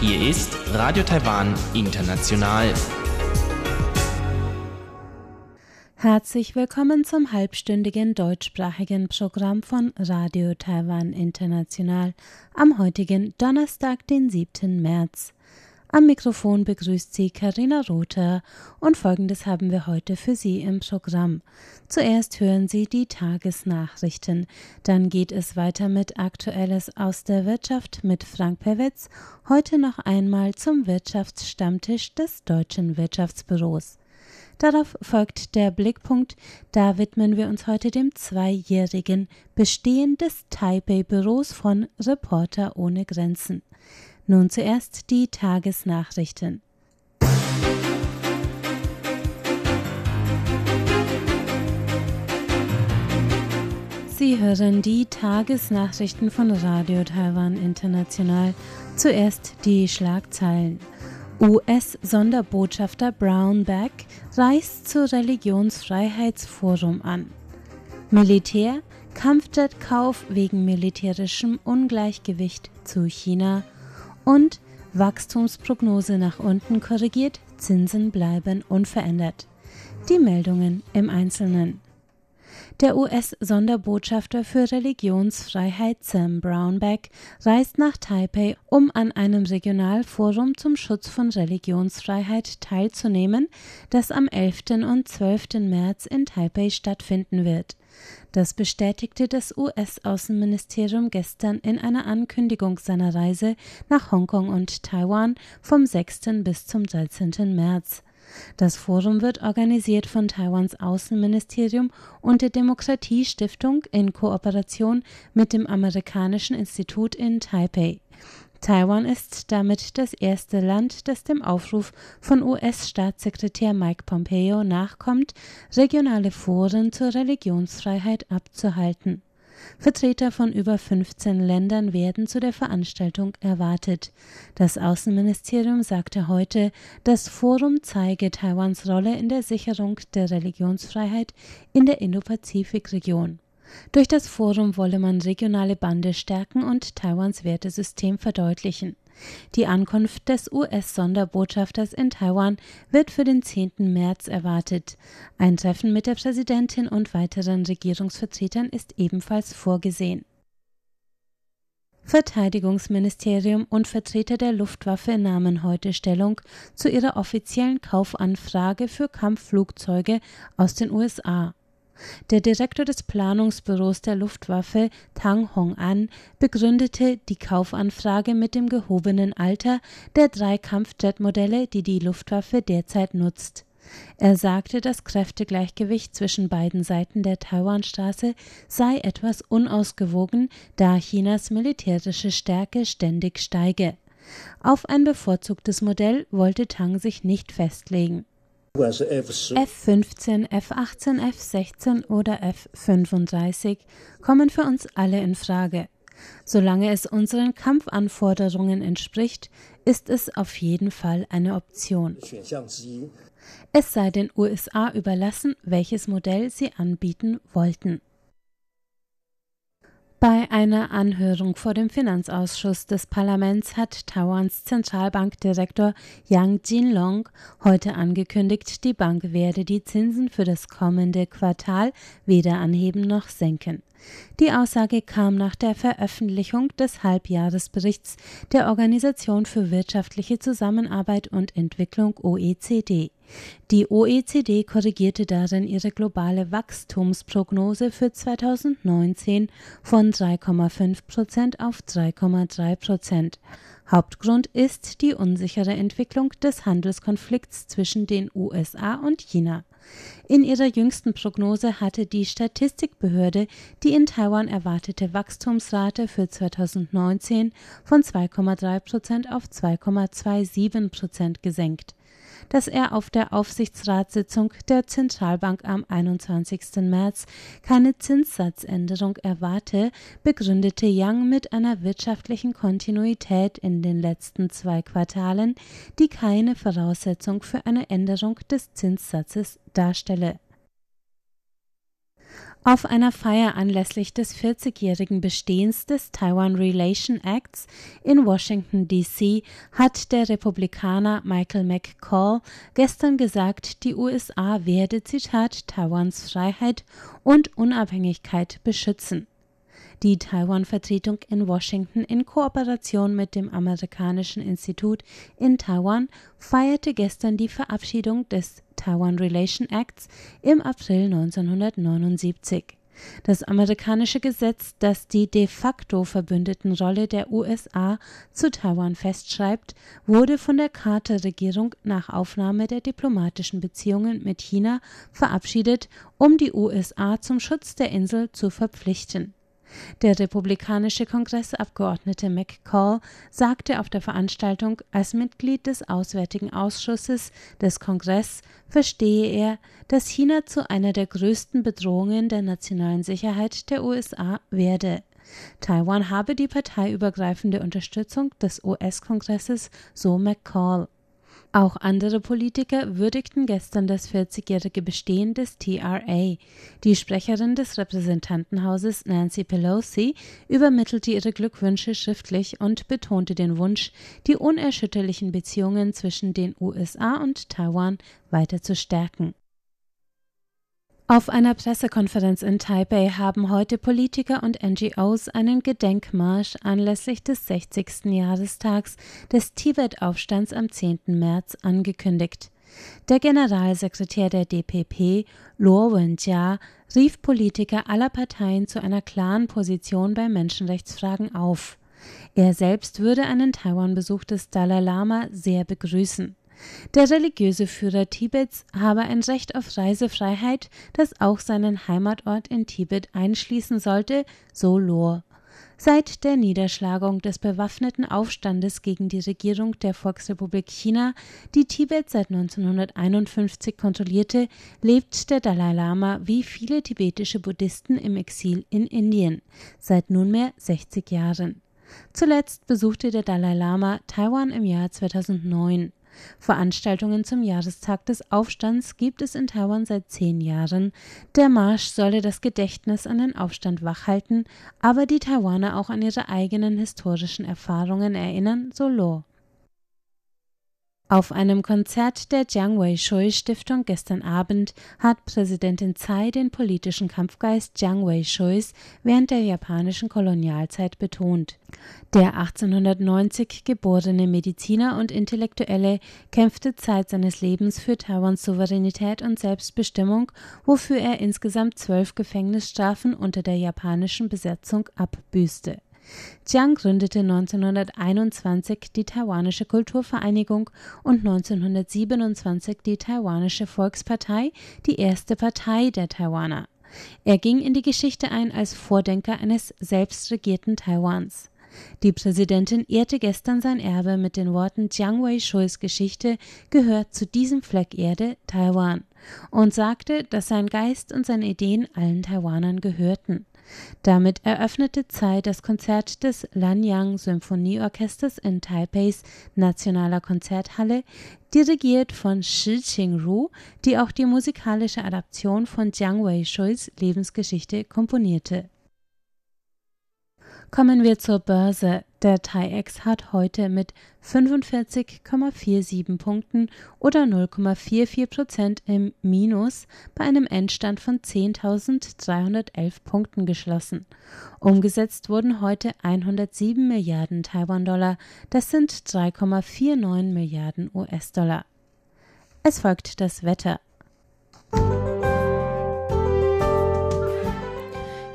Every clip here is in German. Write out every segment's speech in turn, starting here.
Hier ist Radio Taiwan International. Herzlich willkommen zum halbstündigen deutschsprachigen Programm von Radio Taiwan International am heutigen Donnerstag, den 7. März. Am Mikrofon begrüßt Sie Karina Rother und folgendes haben wir heute für Sie im Programm. Zuerst hören Sie die Tagesnachrichten, dann geht es weiter mit Aktuelles aus der Wirtschaft mit Frank Pewitz, heute noch einmal zum Wirtschaftsstammtisch des Deutschen Wirtschaftsbüros. Darauf folgt der Blickpunkt, da widmen wir uns heute dem zweijährigen Bestehen des Taipei-Büros von Reporter ohne Grenzen. Nun zuerst die Tagesnachrichten. Sie hören die Tagesnachrichten von Radio Taiwan International. Zuerst die Schlagzeilen. US-Sonderbotschafter Brownback reist zu Religionsfreiheitsforum an. Militär Kampfjetkauf wegen militärischem Ungleichgewicht zu China und Wachstumsprognose nach unten korrigiert, Zinsen bleiben unverändert. Die Meldungen im Einzelnen. Der US-Sonderbotschafter für Religionsfreiheit Sam Brownback reist nach Taipei, um an einem Regionalforum zum Schutz von Religionsfreiheit teilzunehmen, das am 11. und 12. März in Taipei stattfinden wird. Das bestätigte das US-Außenministerium gestern in einer Ankündigung seiner Reise nach Hongkong und Taiwan vom 6. bis zum 13. März. Das Forum wird organisiert von Taiwans Außenministerium und der Demokratiestiftung in Kooperation mit dem Amerikanischen Institut in Taipei. Taiwan ist damit das erste Land, das dem Aufruf von US-Staatssekretär Mike Pompeo nachkommt, regionale Foren zur Religionsfreiheit abzuhalten. Vertreter von über 15 Ländern werden zu der Veranstaltung erwartet. Das Außenministerium sagte heute, das Forum zeige Taiwans Rolle in der Sicherung der Religionsfreiheit in der Indo-Pazifik-Region. Durch das Forum wolle man regionale Bande stärken und Taiwans Wertesystem verdeutlichen. Die Ankunft des US-Sonderbotschafters in Taiwan wird für den 10. März erwartet. Ein Treffen mit der Präsidentin und weiteren Regierungsvertretern ist ebenfalls vorgesehen. Verteidigungsministerium und Vertreter der Luftwaffe nahmen heute Stellung zu ihrer offiziellen Kaufanfrage für Kampfflugzeuge aus den USA. Der Direktor des Planungsbüros der Luftwaffe, Tang Hong-an, begründete die Kaufanfrage mit dem gehobenen Alter der drei Kampfjetmodelle, die die Luftwaffe derzeit nutzt. Er sagte, das Kräftegleichgewicht zwischen beiden Seiten der Taiwanstraße sei etwas unausgewogen, da Chinas militärische Stärke ständig steige. Auf ein bevorzugtes Modell wollte Tang sich nicht festlegen. F15, F18, F16 oder F35 kommen für uns alle in Frage. Solange es unseren Kampfanforderungen entspricht, ist es auf jeden Fall eine Option. Es sei den USA überlassen, welches Modell sie anbieten wollten. Bei einer Anhörung vor dem Finanzausschuss des Parlaments hat Taiwans Zentralbankdirektor Yang Jinlong heute angekündigt, die Bank werde die Zinsen für das kommende Quartal weder anheben noch senken. Die Aussage kam nach der Veröffentlichung des Halbjahresberichts der Organisation für wirtschaftliche Zusammenarbeit und Entwicklung OECD. Die OECD korrigierte darin ihre globale Wachstumsprognose für 2019 von 3,5 Prozent auf 3,3 Prozent. Hauptgrund ist die unsichere Entwicklung des Handelskonflikts zwischen den USA und China. In ihrer jüngsten Prognose hatte die Statistikbehörde die in Taiwan erwartete Wachstumsrate für 2019 von 2,3 Prozent auf 2,27 Prozent gesenkt. Dass er auf der Aufsichtsratssitzung der Zentralbank am 21. März keine Zinssatzänderung erwarte, begründete Yang mit einer wirtschaftlichen Kontinuität in den letzten zwei Quartalen, die keine Voraussetzung für eine Änderung des Zinssatzes darstelle. Auf einer Feier anlässlich des 40-jährigen Bestehens des Taiwan Relation Acts in Washington, D.C. hat der Republikaner Michael McCall gestern gesagt, die USA werde, Zitat, Taiwans Freiheit und Unabhängigkeit beschützen. Die Taiwan-Vertretung in Washington in Kooperation mit dem Amerikanischen Institut in Taiwan feierte gestern die Verabschiedung des Taiwan Relation Acts im April 1979. Das amerikanische Gesetz, das die de facto Verbündetenrolle der USA zu Taiwan festschreibt, wurde von der Carter-Regierung nach Aufnahme der diplomatischen Beziehungen mit China verabschiedet, um die USA zum Schutz der Insel zu verpflichten. Der republikanische Kongressabgeordnete McCall sagte auf der Veranstaltung, als Mitglied des Auswärtigen Ausschusses des Kongress verstehe er, dass China zu einer der größten Bedrohungen der nationalen Sicherheit der USA werde. Taiwan habe die parteiübergreifende Unterstützung des US-Kongresses, so McCall. Auch andere Politiker würdigten gestern das 40-jährige Bestehen des TRA. Die Sprecherin des Repräsentantenhauses Nancy Pelosi übermittelte ihre Glückwünsche schriftlich und betonte den Wunsch, die unerschütterlichen Beziehungen zwischen den USA und Taiwan weiter zu stärken. Auf einer Pressekonferenz in Taipei haben heute Politiker und NGOs einen Gedenkmarsch anlässlich des 60. Jahrestags des Tibet-Aufstands am 10. März angekündigt. Der Generalsekretär der DPP, Luo Wenjia, rief Politiker aller Parteien zu einer klaren Position bei Menschenrechtsfragen auf. Er selbst würde einen Taiwan-Besuch des Dalai Lama sehr begrüßen. Der religiöse Führer Tibets habe ein Recht auf Reisefreiheit, das auch seinen Heimatort in Tibet einschließen sollte, so Lohr. Seit der Niederschlagung des bewaffneten Aufstandes gegen die Regierung der Volksrepublik China, die Tibet seit 1951 kontrollierte, lebt der Dalai Lama wie viele tibetische Buddhisten im Exil in Indien, seit nunmehr 60 Jahren. Zuletzt besuchte der Dalai Lama Taiwan im Jahr 2009. Veranstaltungen zum Jahrestag des Aufstands gibt es in Taiwan seit zehn Jahren. Der Marsch solle das Gedächtnis an den Aufstand wachhalten, aber die Taiwaner auch an ihre eigenen historischen Erfahrungen erinnern, so Lo. Auf einem Konzert der Jiang Wei-shui Stiftung gestern Abend hat Präsidentin Tsai den politischen Kampfgeist Jiang Wei-shuis während der japanischen Kolonialzeit betont. Der 1890 geborene Mediziner und Intellektuelle kämpfte Zeit seines Lebens für Taiwans Souveränität und Selbstbestimmung, wofür er insgesamt zwölf Gefängnisstrafen unter der japanischen Besetzung abbüßte. Chiang gründete 1921 die Taiwanische Kulturvereinigung und 1927 die Taiwanische Volkspartei, die erste Partei der Taiwaner. Er ging in die Geschichte ein als Vordenker eines selbstregierten Taiwans. Die Präsidentin ehrte gestern sein Erbe mit den Worten Jiang Wei-shuis Geschichte gehört zu diesem Fleck Erde, Taiwan, und sagte, dass sein Geist und seine Ideen allen Taiwanern gehörten. Damit eröffnete Tsai das Konzert des Lanyang Symphonieorchesters in Taipeis Nationaler Konzerthalle, dirigiert von Shi Qingru, die auch die musikalische Adaption von Jiang Wei-shuis Lebensgeschichte komponierte Kommen wir zur Börse. Der TAIEX hat heute mit 45,47 Punkten oder 0,44 Prozent im Minus bei einem Endstand von 10.311 Punkten geschlossen. Umgesetzt wurden heute 107 Milliarden Taiwan-Dollar, das sind 3,49 Milliarden US-Dollar. Es folgt das Wetter.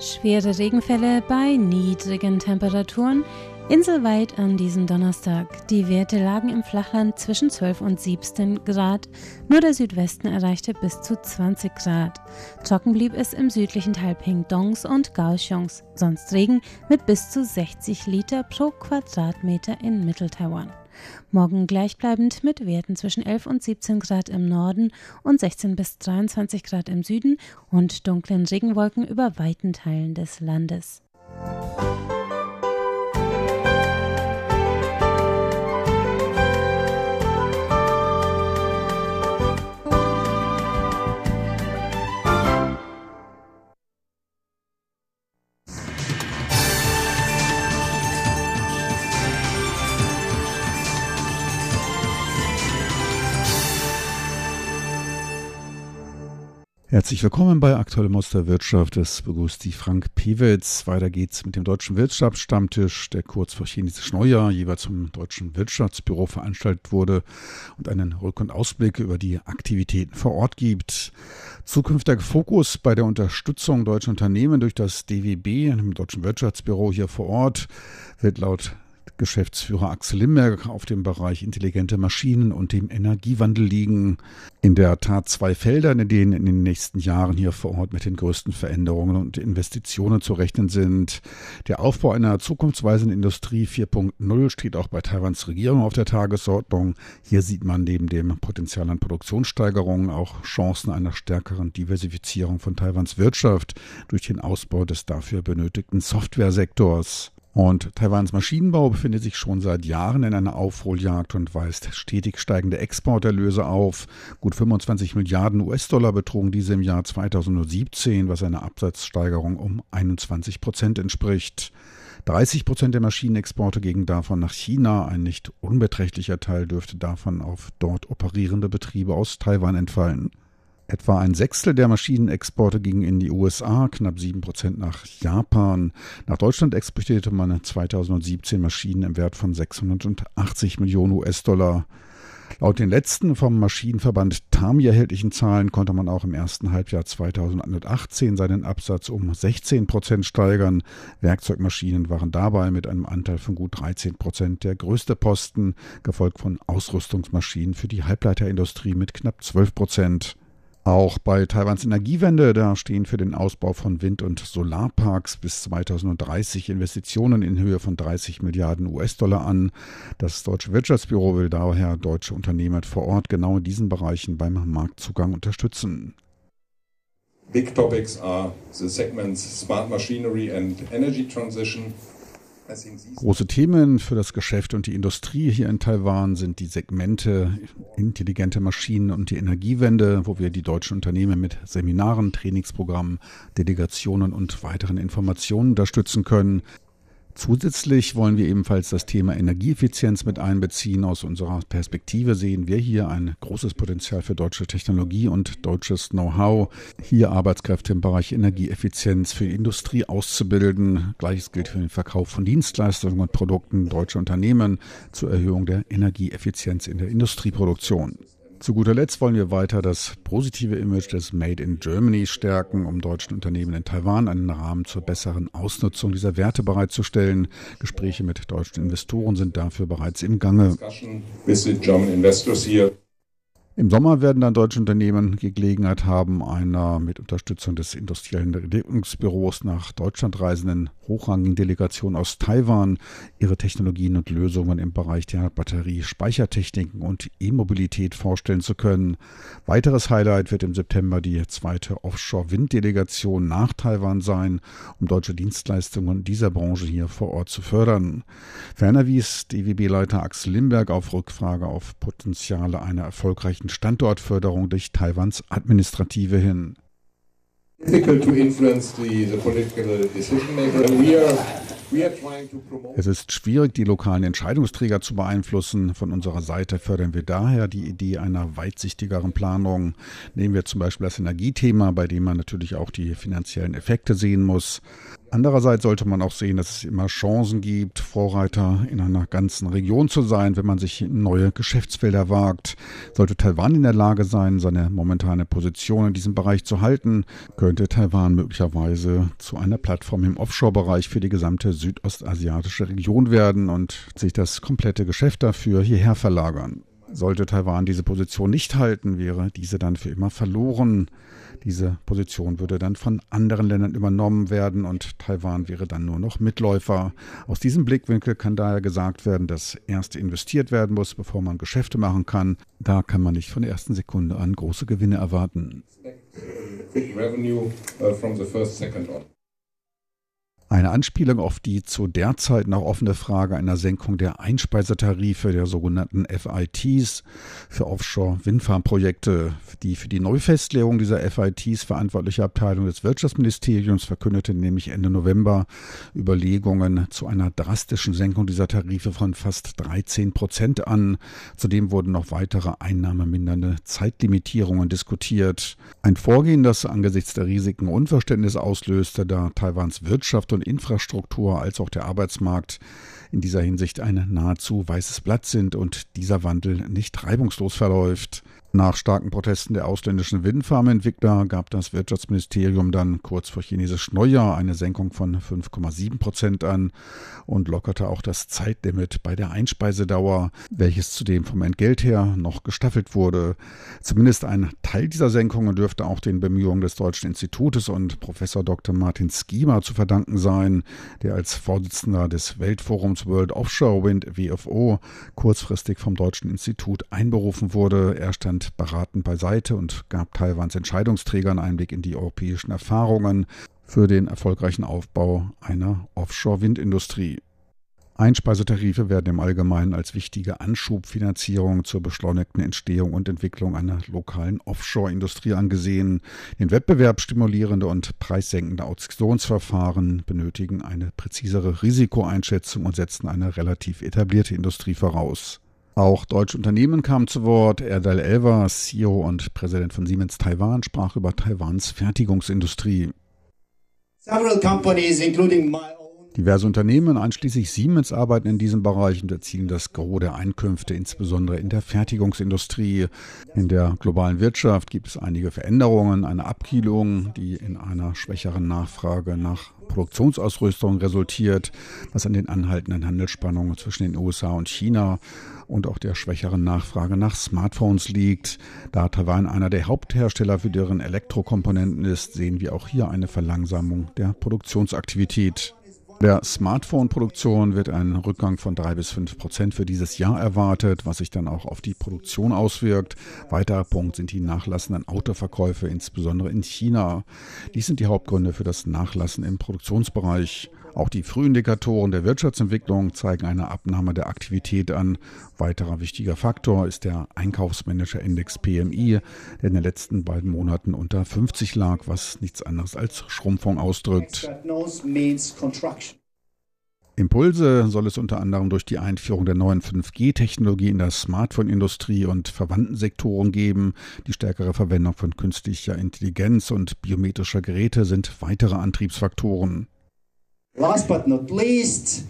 Schwere Regenfälle bei niedrigen Temperaturen. Inselweit an diesem Donnerstag. Die Werte lagen im Flachland zwischen 12 und 17 Grad. Nur der Südwesten erreichte bis zu 20 Grad. Trocken blieb es im südlichen Teil Pingdongs und Kaohsiungs. Sonst Regen mit bis zu 60 Liter pro Quadratmeter in Mitteltaiwan. Morgen gleichbleibend mit Werten zwischen 11 und 17 Grad im Norden und 16 bis 23 Grad im Süden und dunklen Regenwolken über weiten Teilen des Landes. Herzlich willkommen bei Aktuelle Muster Wirtschaft. Es begrüßt die Frank Pewitz. Weiter geht's mit dem Deutschen Wirtschaftsstammtisch, der kurz vor chinesisch Neujahr jeweils zum Deutschen Wirtschaftsbüro veranstaltet wurde und einen Rück- und Ausblick über die Aktivitäten vor Ort gibt. Zukünftiger Fokus bei der Unterstützung deutscher Unternehmen durch das DWB, dem Deutschen Wirtschaftsbüro hier vor Ort, wird laut Geschäftsführer Axel Limberg auf dem Bereich intelligente Maschinen und dem Energiewandel liegen. In der Tat zwei Felder, in denen in den nächsten Jahren hier vor Ort mit den größten Veränderungen und Investitionen zu rechnen sind. Der Aufbau einer zukunftsweisenden Industrie 4.0 steht auch bei Taiwans Regierung auf der Tagesordnung. Hier sieht man neben dem Potenzial an Produktionssteigerungen auch Chancen einer stärkeren Diversifizierung von Taiwans Wirtschaft durch den Ausbau des dafür benötigten Softwaresektors. Und Taiwans Maschinenbau befindet sich schon seit Jahren in einer Aufholjagd und weist stetig steigende Exporterlöse auf. Gut 25 Milliarden US-Dollar betrugen diese im Jahr 2017, was einer Absatzsteigerung um 21 Prozent entspricht. 30 Prozent der Maschinenexporte gingen davon nach China. Ein nicht unbeträchtlicher Teil dürfte davon auf dort operierende Betriebe aus Taiwan entfallen. Etwa ein Sechstel der Maschinenexporte gingen in die USA, knapp sieben Prozent nach Japan. Nach Deutschland exportierte man 2017 Maschinen im Wert von 680 Millionen US-Dollar. Laut den letzten vom Maschinenverband TAMI erhältlichen Zahlen konnte man auch im ersten Halbjahr 2018 seinen Absatz um 16 Prozent steigern. Werkzeugmaschinen waren dabei mit einem Anteil von gut 13 Prozent der größte Posten, gefolgt von Ausrüstungsmaschinen für die Halbleiterindustrie mit knapp 12 Prozent. Auch bei Taiwans Energiewende, da stehen für den Ausbau von Wind- und Solarparks bis 2030 Investitionen in Höhe von 30 Milliarden US-Dollar an. Das Deutsche Wirtschaftsbüro will daher deutsche Unternehmer vor Ort genau in diesen Bereichen beim Marktzugang unterstützen. Big topics are the segments smart machinery and energy transition Große Themen für das Geschäft und die Industrie hier in Taiwan sind die Segmente intelligente Maschinen und die Energiewende, wo wir die deutschen Unternehmen mit Seminaren, Trainingsprogrammen, Delegationen und weiteren Informationen unterstützen können. Zusätzlich wollen wir ebenfalls das Thema Energieeffizienz mit einbeziehen. Aus unserer Perspektive sehen wir hier ein großes Potenzial für deutsche Technologie und deutsches Know-how, hier Arbeitskräfte im Bereich Energieeffizienz für die Industrie auszubilden. Gleiches gilt für den Verkauf von Dienstleistungen und Produkten deutscher Unternehmen zur Erhöhung der Energieeffizienz in der Industrieproduktion. Zu guter Letzt wollen wir weiter das positive Image des Made in Germany stärken, um deutschen Unternehmen in Taiwan einen Rahmen zur besseren Ausnutzung dieser Werte bereitzustellen. Gespräche mit deutschen Investoren sind dafür bereits im Gange. Im Sommer werden dann deutsche Unternehmen Gelegenheit haben, einer mit Unterstützung des industriellen Entwicklungsbüros nach Deutschland reisenden hochrangigen Delegation aus Taiwan ihre Technologien und Lösungen im Bereich der Batterie-Speichertechniken und E-Mobilität vorstellen zu können. Weiteres Highlight wird im September die zweite Offshore-Wind-Delegation nach Taiwan sein, um deutsche Dienstleistungen dieser Branche hier vor Ort zu fördern. Ferner wies DWB-Leiter Axel Limberg auf Rückfrage auf Potenziale einer erfolgreichen ermöglichen Standortförderung durch Taiwans Administrative hin. Es ist schwierig, die lokalen Entscheidungsträger zu beeinflussen. Von unserer Seite fördern wir daher die Idee einer weitsichtigeren Planung. Nehmen wir zum Beispiel das Energiethema, bei dem man natürlich auch die finanziellen Effekte sehen muss. Andererseits sollte man auch sehen, dass es immer Chancen gibt, Vorreiter in einer ganzen Region zu sein, wenn man sich neue Geschäftsfelder wagt. Sollte Taiwan in der Lage sein, seine momentane Position in diesem Bereich zu halten, könnte Taiwan möglicherweise zu einer Plattform im Offshore-Bereich für die gesamte südostasiatische Region werden und sich das komplette Geschäft dafür hierher verlagern. Sollte Taiwan diese Position nicht halten, wäre diese dann für immer verloren. Diese Position würde dann von anderen Ländern übernommen werden und Taiwan wäre dann nur noch Mitläufer. Aus diesem Blickwinkel kann daher gesagt werden, dass erst investiert werden muss, bevor man Geschäfte machen kann. Da kann man nicht von der ersten Sekunde an große Gewinne erwarten. Eine Anspielung auf die zu der Zeit noch offene Frage einer Senkung der Einspeisetarife der sogenannten FITs für Offshore-Windfarmprojekte. Die für die Neufestlegung dieser FITs verantwortliche Abteilung des Wirtschaftsministeriums verkündete nämlich Ende November Überlegungen zu einer drastischen Senkung dieser Tarife von fast 13 Prozent an. Zudem wurden noch weitere einnahmemindernde Zeitlimitierungen diskutiert. Ein Vorgehen, das angesichts der Risiken Unverständnis auslöste, da Taiwans Wirtschaft und Infrastruktur als auch der Arbeitsmarkt in dieser Hinsicht ein nahezu weißes Blatt sind und dieser Wandel nicht reibungslos verläuft. Nach starken Protesten der ausländischen Windfarmentwickler gab das Wirtschaftsministerium dann kurz vor chinesisch Neujahr eine Senkung von 5,7 Prozent an und lockerte auch das Zeitlimit bei der Einspeisedauer, welches zudem vom Entgelt her noch gestaffelt wurde. Zumindest ein Teil dieser Senkungen dürfte auch den Bemühungen des Deutschen Institutes und Professor Dr. Martin Skima zu verdanken sein, der als Vorsitzender des Weltforums World Offshore Wind WFO kurzfristig vom Deutschen Institut einberufen wurde. Er stand beratend beiseite und gab Taiwans Entscheidungsträgern Einblick in die europäischen Erfahrungen für den erfolgreichen Aufbau einer Offshore-Windindustrie. Einspeisetarife werden im Allgemeinen als wichtige Anschubfinanzierung zur beschleunigten Entstehung und Entwicklung einer lokalen Offshore-Industrie angesehen. Den Wettbewerb stimulierende und preissenkende Auktionsverfahren benötigen eine präzisere Risikoeinschätzung und setzen eine relativ etablierte Industrie voraus. Auch deutsche Unternehmen kamen zu Wort. Erdal Elver, CEO und Präsident von Siemens Taiwan, sprach über Taiwans Fertigungsindustrie. Several companies, including my Diverse Unternehmen, einschließlich Siemens, arbeiten in diesem Bereich und erzielen das Gros der Einkünfte, insbesondere in der Fertigungsindustrie. In der globalen Wirtschaft gibt es einige Veränderungen, eine Abkühlung, die in einer schwächeren Nachfrage nach Produktionsausrüstung resultiert, was an den anhaltenden Handelsspannungen zwischen den USA und China und auch der schwächeren Nachfrage nach Smartphones liegt. Da Taiwan einer der Haupthersteller für deren Elektrokomponenten ist, sehen wir auch hier eine Verlangsamung der Produktionsaktivität der Smartphone-Produktion wird ein Rückgang von drei bis fünf Prozent für dieses Jahr erwartet, was sich dann auch auf die Produktion auswirkt. Weiterer Punkt sind die nachlassenden Autoverkäufe, insbesondere in China. Dies sind die Hauptgründe für das Nachlassen im Produktionsbereich. Auch die Frühindikatoren der Wirtschaftsentwicklung zeigen eine Abnahme der Aktivität an. Weiterer wichtiger Faktor ist der Einkaufsmanager-Index PMI, der in den letzten beiden Monaten unter 50 lag, was nichts anderes als Schrumpfung ausdrückt. Impulse soll es unter anderem durch die Einführung der neuen 5G-Technologie in der Smartphone-Industrie und verwandten Sektoren geben. Die stärkere Verwendung von künstlicher Intelligenz und biometrischer Geräte sind weitere Antriebsfaktoren. Last but not least,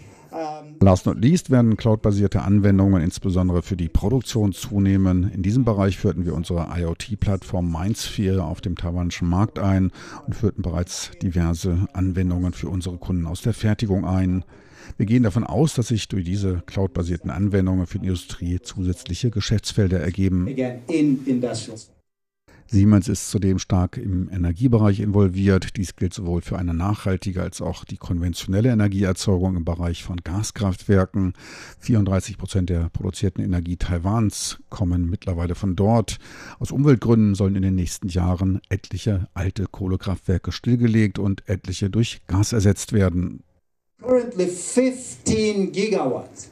Last not least werden cloudbasierte Anwendungen insbesondere für die Produktion zunehmen. In diesem Bereich führten wir unsere IoT-Plattform Mindsphere auf dem taiwanischen Markt ein und führten bereits diverse Anwendungen für unsere Kunden aus der Fertigung ein. Wir gehen davon aus, dass sich durch diese cloudbasierten Anwendungen für die Industrie zusätzliche Geschäftsfelder ergeben. Again, in Siemens ist zudem stark im Energiebereich involviert. Dies gilt sowohl für eine nachhaltige als auch die konventionelle Energieerzeugung im Bereich von Gaskraftwerken. 34 Prozent der produzierten Energie Taiwans kommen mittlerweile von dort. Aus Umweltgründen sollen in den nächsten Jahren etliche alte Kohlekraftwerke stillgelegt und etliche durch Gas ersetzt werden. Currently 15 gigawatts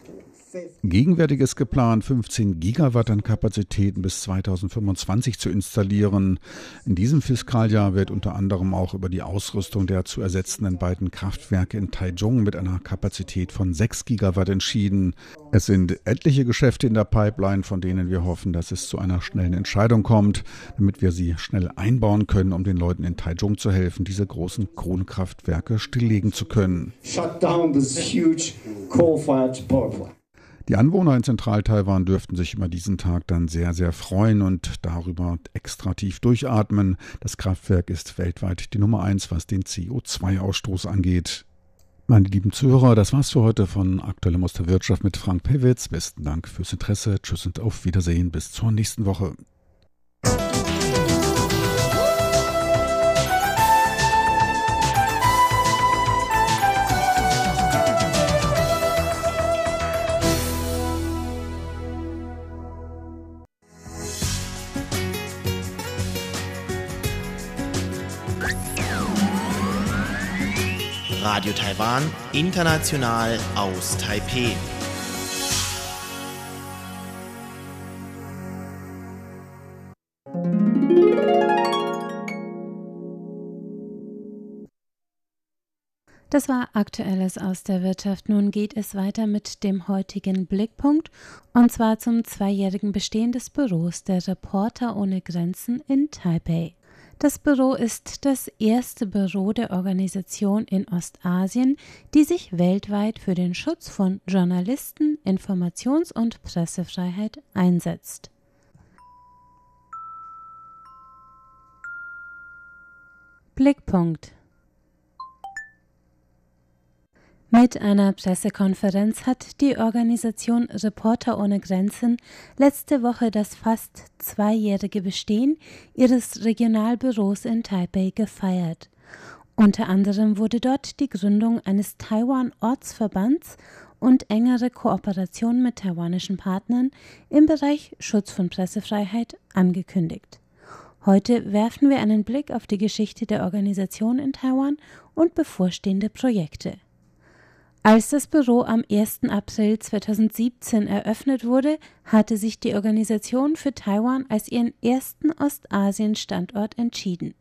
Gegenwärtig ist geplant, 15 Gigawatt an Kapazitäten bis 2025 zu installieren. In diesem Fiskaljahr wird unter anderem auch über die Ausrüstung der zu ersetzenden beiden Kraftwerke in Taichung mit einer Kapazität von 6 Gigawatt entschieden. Es sind etliche Geschäfte in der Pipeline, von denen wir hoffen, dass es zu einer schnellen Entscheidung kommt, damit wir sie schnell einbauen können, um den Leuten in Taichung zu helfen, diese großen Kohlenkraftwerke stilllegen zu können. Shut down this huge coal-fired power plant. Die Anwohner in Zentral-Taiwan dürften sich über diesen Tag dann sehr, sehr freuen und darüber extra tief durchatmen. Das Kraftwerk ist weltweit die Nummer eins, was den CO2-Ausstoß angeht. Meine lieben Zuhörer, das war's für heute von Aktuelle Musterwirtschaft mit Frank Pewitz. Besten Dank fürs Interesse. Tschüss und auf Wiedersehen. Bis zur nächsten Woche. Radio Taiwan, international aus Taipeh. Das war Aktuelles aus der Wirtschaft. Nun geht es weiter mit dem heutigen Blickpunkt und zwar zum zweijährigen Bestehen des Büros der Reporter ohne Grenzen in Taipei. Das Büro ist das erste Büro der Organisation in Ostasien, die sich weltweit für den Schutz von Journalisten, Informations- und Pressefreiheit einsetzt. Blickpunkt Mit einer Pressekonferenz hat die Organisation Reporter ohne Grenzen letzte Woche das fast zweijährige Bestehen ihres Regionalbüros in Taipei gefeiert. Unter anderem wurde dort die Gründung eines Taiwan-Ortsverbands und engere Kooperation mit taiwanischen Partnern im Bereich Schutz von Pressefreiheit angekündigt. Heute werfen wir einen Blick auf die Geschichte der Organisation in Taiwan und bevorstehende Projekte. Als das Büro am 1. April 2017 eröffnet wurde, hatte sich die Organisation für Taiwan als ihren ersten Ostasien-Standort entschieden.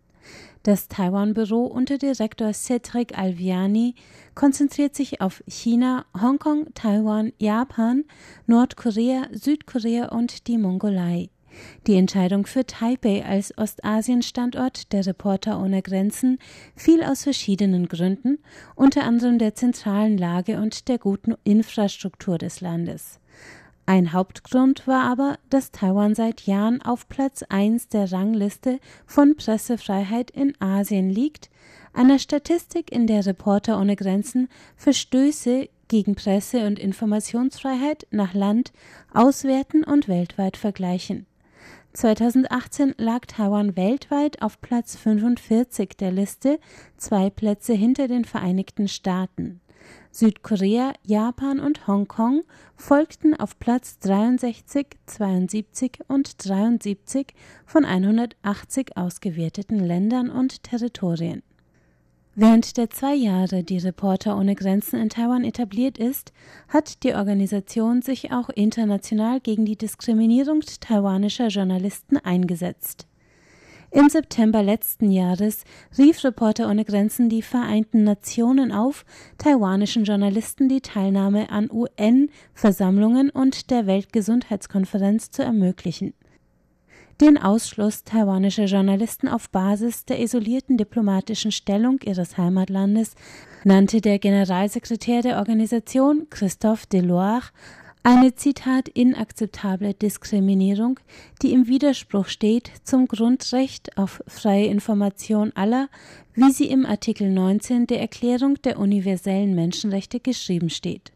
Das Taiwan-Büro unter Direktor Cedric Alviani konzentriert sich auf China, Hongkong, Taiwan, Japan, Nordkorea, Südkorea und die Mongolei. Die Entscheidung für Taipei als Ostasien-Standort der Reporter ohne Grenzen fiel aus verschiedenen Gründen, unter anderem der zentralen Lage und der guten Infrastruktur des Landes. Ein Hauptgrund war aber, dass Taiwan seit Jahren auf Platz 1 der Rangliste von Pressefreiheit in Asien liegt, einer Statistik, in der Reporter ohne Grenzen Verstöße gegen Presse- und Informationsfreiheit nach Land auswerten und weltweit vergleichen. 2018 lag Taiwan weltweit auf Platz 45 der Liste, zwei Plätze hinter den Vereinigten Staaten. Südkorea, Japan und Hongkong folgten auf Platz 63, 72 und 73 von 180 ausgewerteten Ländern und Territorien. Während der zwei Jahre, die Reporter ohne Grenzen in Taiwan etabliert ist, hat die Organisation sich auch international gegen die Diskriminierung taiwanischer Journalisten eingesetzt. Im September letzten Jahres rief Reporter ohne Grenzen die Vereinten Nationen auf, taiwanischen Journalisten die Teilnahme an UN-Versammlungen und der Weltgesundheitskonferenz zu ermöglichen den Ausschluss taiwanischer Journalisten auf Basis der isolierten diplomatischen Stellung ihres Heimatlandes nannte der Generalsekretär der Organisation Christophe Deloire eine Zitat inakzeptable Diskriminierung, die im Widerspruch steht zum Grundrecht auf freie Information aller, wie sie im Artikel 19 der Erklärung der universellen Menschenrechte geschrieben steht.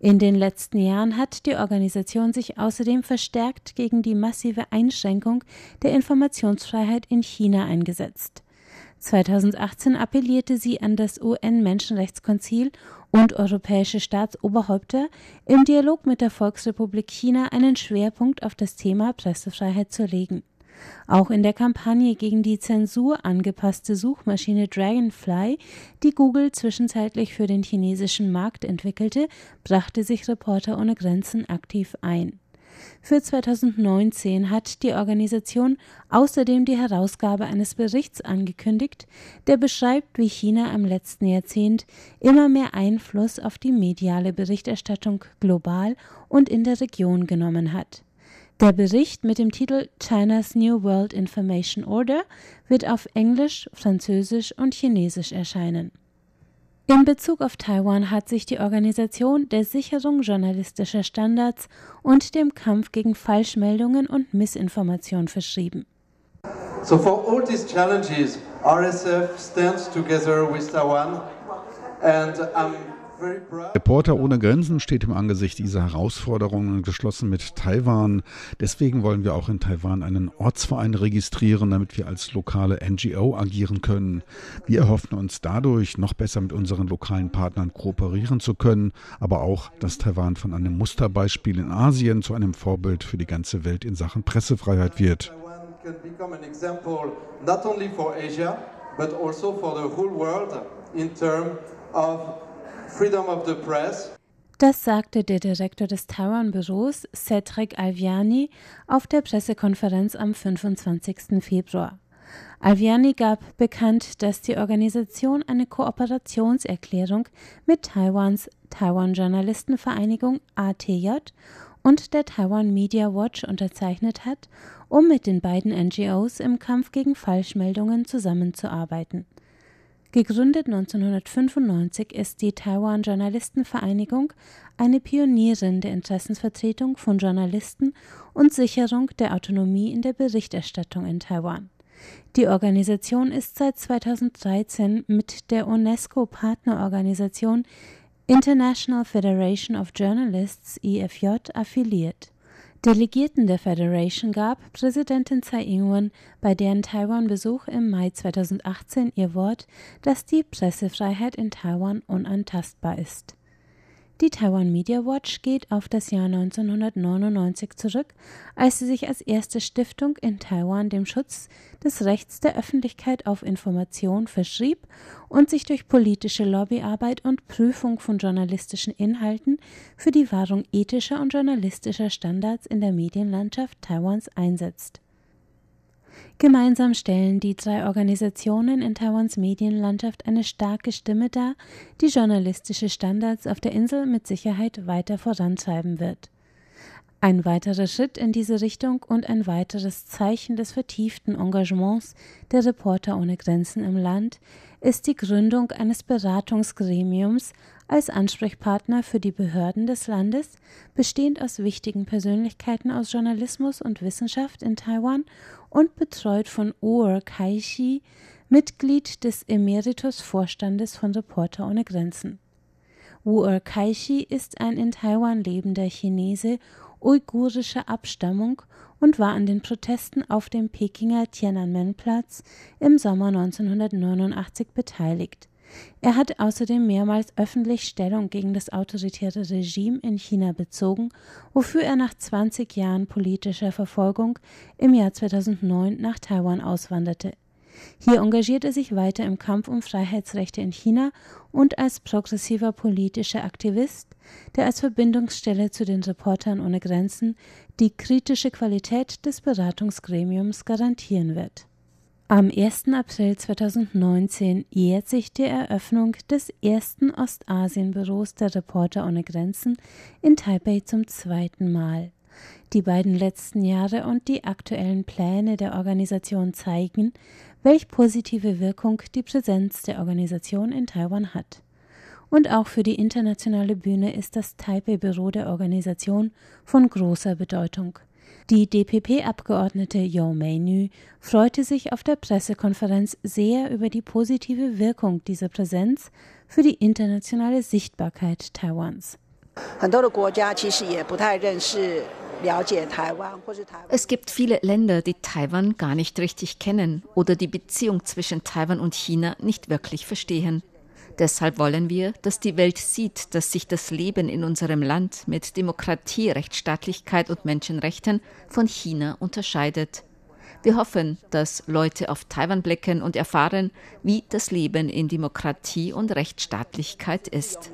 In den letzten Jahren hat die Organisation sich außerdem verstärkt gegen die massive Einschränkung der Informationsfreiheit in China eingesetzt. 2018 appellierte sie an das UN-Menschenrechtskonzil und europäische Staatsoberhäupter, im Dialog mit der Volksrepublik China einen Schwerpunkt auf das Thema Pressefreiheit zu legen. Auch in der Kampagne gegen die Zensur angepasste Suchmaschine Dragonfly, die Google zwischenzeitlich für den chinesischen Markt entwickelte, brachte sich Reporter ohne Grenzen aktiv ein. Für 2019 hat die Organisation außerdem die Herausgabe eines Berichts angekündigt, der beschreibt, wie China im letzten Jahrzehnt immer mehr Einfluss auf die mediale Berichterstattung global und in der Region genommen hat. Der Bericht mit dem Titel China's New World Information Order wird auf Englisch, Französisch und Chinesisch erscheinen. In Bezug auf Taiwan hat sich die Organisation der Sicherung journalistischer Standards und dem Kampf gegen Falschmeldungen und Missinformation verschrieben. So for all these challenges, RSF stands together with Taiwan and I'm Reporter ohne Grenzen steht im Angesicht dieser Herausforderungen geschlossen mit Taiwan. Deswegen wollen wir auch in Taiwan einen Ortsverein registrieren, damit wir als lokale NGO agieren können. Wir erhoffen uns dadurch, noch besser mit unseren lokalen Partnern kooperieren zu können, aber auch, dass Taiwan von einem Musterbeispiel in Asien zu einem Vorbild für die ganze Welt in Sachen Pressefreiheit wird. But also for the whole world in terms of freedom of the press. Das sagte der Direktor des Taiwan-Büros, Cedric Alviani, auf der Pressekonferenz am 25. Februar. Alviani gab bekannt, dass die Organisation eine Kooperationserklärung mit Taiwans Taiwan-Journalistenvereinigung ATJ und der Taiwan Media Watch unterzeichnet hat, um mit den beiden NGOs im Kampf gegen Falschmeldungen zusammenzuarbeiten. Gegründet 1995 ist die Taiwan Journalistenvereinigung eine Pionierin der Interessensvertretung von Journalisten und Sicherung der Autonomie in der Berichterstattung in Taiwan. Die Organisation ist seit 2013 mit der UNESCO-Partnerorganisation International Federation of Journalists IFJ affiliiert. Delegierten der Federation gab Präsidentin Tsai Ing-wen bei deren Taiwan-Besuch im Mai 2018 ihr Wort, dass die Pressefreiheit in Taiwan unantastbar ist. Die Taiwan Media Watch geht auf das Jahr 1999 zurück, als sie sich als erste Stiftung in Taiwan dem Schutz des Rechts der Öffentlichkeit auf Information verschrieb und sich durch politische Lobbyarbeit und Prüfung von journalistischen Inhalten für die Wahrung ethischer und journalistischer Standards in der Medienlandschaft Taiwans einsetzt Gemeinsam stellen die drei Organisationen in Taiwans Medienlandschaft eine starke Stimme dar, die journalistische Standards auf der Insel mit Sicherheit weiter vorantreiben wird. Ein weiterer Schritt in diese Richtung und ein weiteres Zeichen des vertieften Engagements der Reporter ohne Grenzen im Land ist die Gründung eines Beratungsgremiums als Ansprechpartner für die Behörden des Landes, bestehend aus wichtigen Persönlichkeiten aus Journalismus und Wissenschaft in Taiwan und betreut von Oor Kaishi, Mitglied des Emeritus-Vorstandes von Reporter ohne Grenzen. Wu Kaishi ist ein in Taiwan lebender Chinese uigurischer Abstammung und war an den Protesten auf dem Pekinger Tiananmen-Platz im Sommer 1989 beteiligt. Er hat außerdem mehrmals öffentlich Stellung gegen das autoritäre Regime in China bezogen, wofür er nach 20 Jahren politischer Verfolgung im Jahr 2009 nach Taiwan auswanderte. Hier engagiert er sich weiter im Kampf um Freiheitsrechte in China und als progressiver politischer Aktivist, der als Verbindungsstelle zu den Reportern ohne Grenzen die kritische Qualität des Beratungsgremiums garantieren wird. Am 1. April 2019 jährt sich die Eröffnung des ersten Ostasienbüros der Reporter ohne Grenzen in Taipei zum zweiten Mal. Die beiden letzten Jahre und die aktuellen Pläne der Organisation zeigen, welch positive Wirkung die Präsenz der Organisation in Taiwan hat. Und auch für die internationale Bühne ist das Taipei-Büro der Organisation von großer Bedeutung. Die DPP-Abgeordnete Yo Mei-nü freute sich auf der Pressekonferenz sehr über die positive Wirkung dieser Präsenz für die internationale Sichtbarkeit Taiwans. Es gibt viele Länder, die Taiwan gar nicht richtig kennen oder die Beziehung zwischen Taiwan und China nicht wirklich verstehen. Deshalb wollen wir, dass die Welt sieht, dass sich das Leben in unserem Land mit Demokratie, Rechtsstaatlichkeit und Menschenrechten von China unterscheidet. Wir hoffen, dass Leute auf Taiwan blicken und erfahren, wie das Leben in Demokratie und Rechtsstaatlichkeit ist.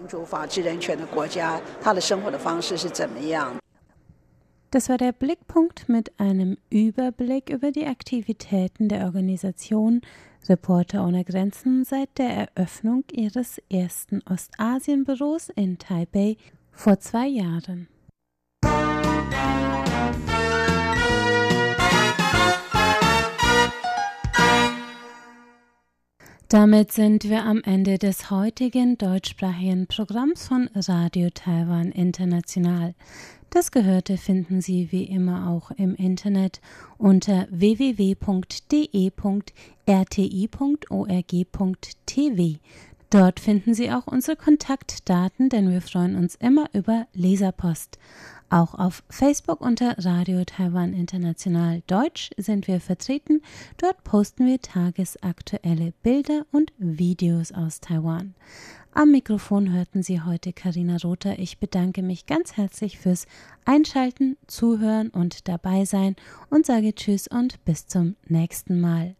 Das war der Blickpunkt mit einem Überblick über die Aktivitäten der Organisation Reporter ohne Grenzen seit der Eröffnung ihres ersten Ostasienbüros in Taipei vor zwei Jahren. Damit sind wir am Ende des heutigen deutschsprachigen Programms von Radio Taiwan International. Das Gehörte finden Sie wie immer auch im Internet unter www.de.rti.org.tv. Dort finden Sie auch unsere Kontaktdaten, denn wir freuen uns immer über Leserpost. Auch auf Facebook unter Radio Taiwan International Deutsch sind wir vertreten. Dort posten wir tagesaktuelle Bilder und Videos aus Taiwan. Am Mikrofon hörten Sie heute Karina Rother. Ich bedanke mich ganz herzlich fürs Einschalten, Zuhören und dabei sein und sage Tschüss und bis zum nächsten Mal.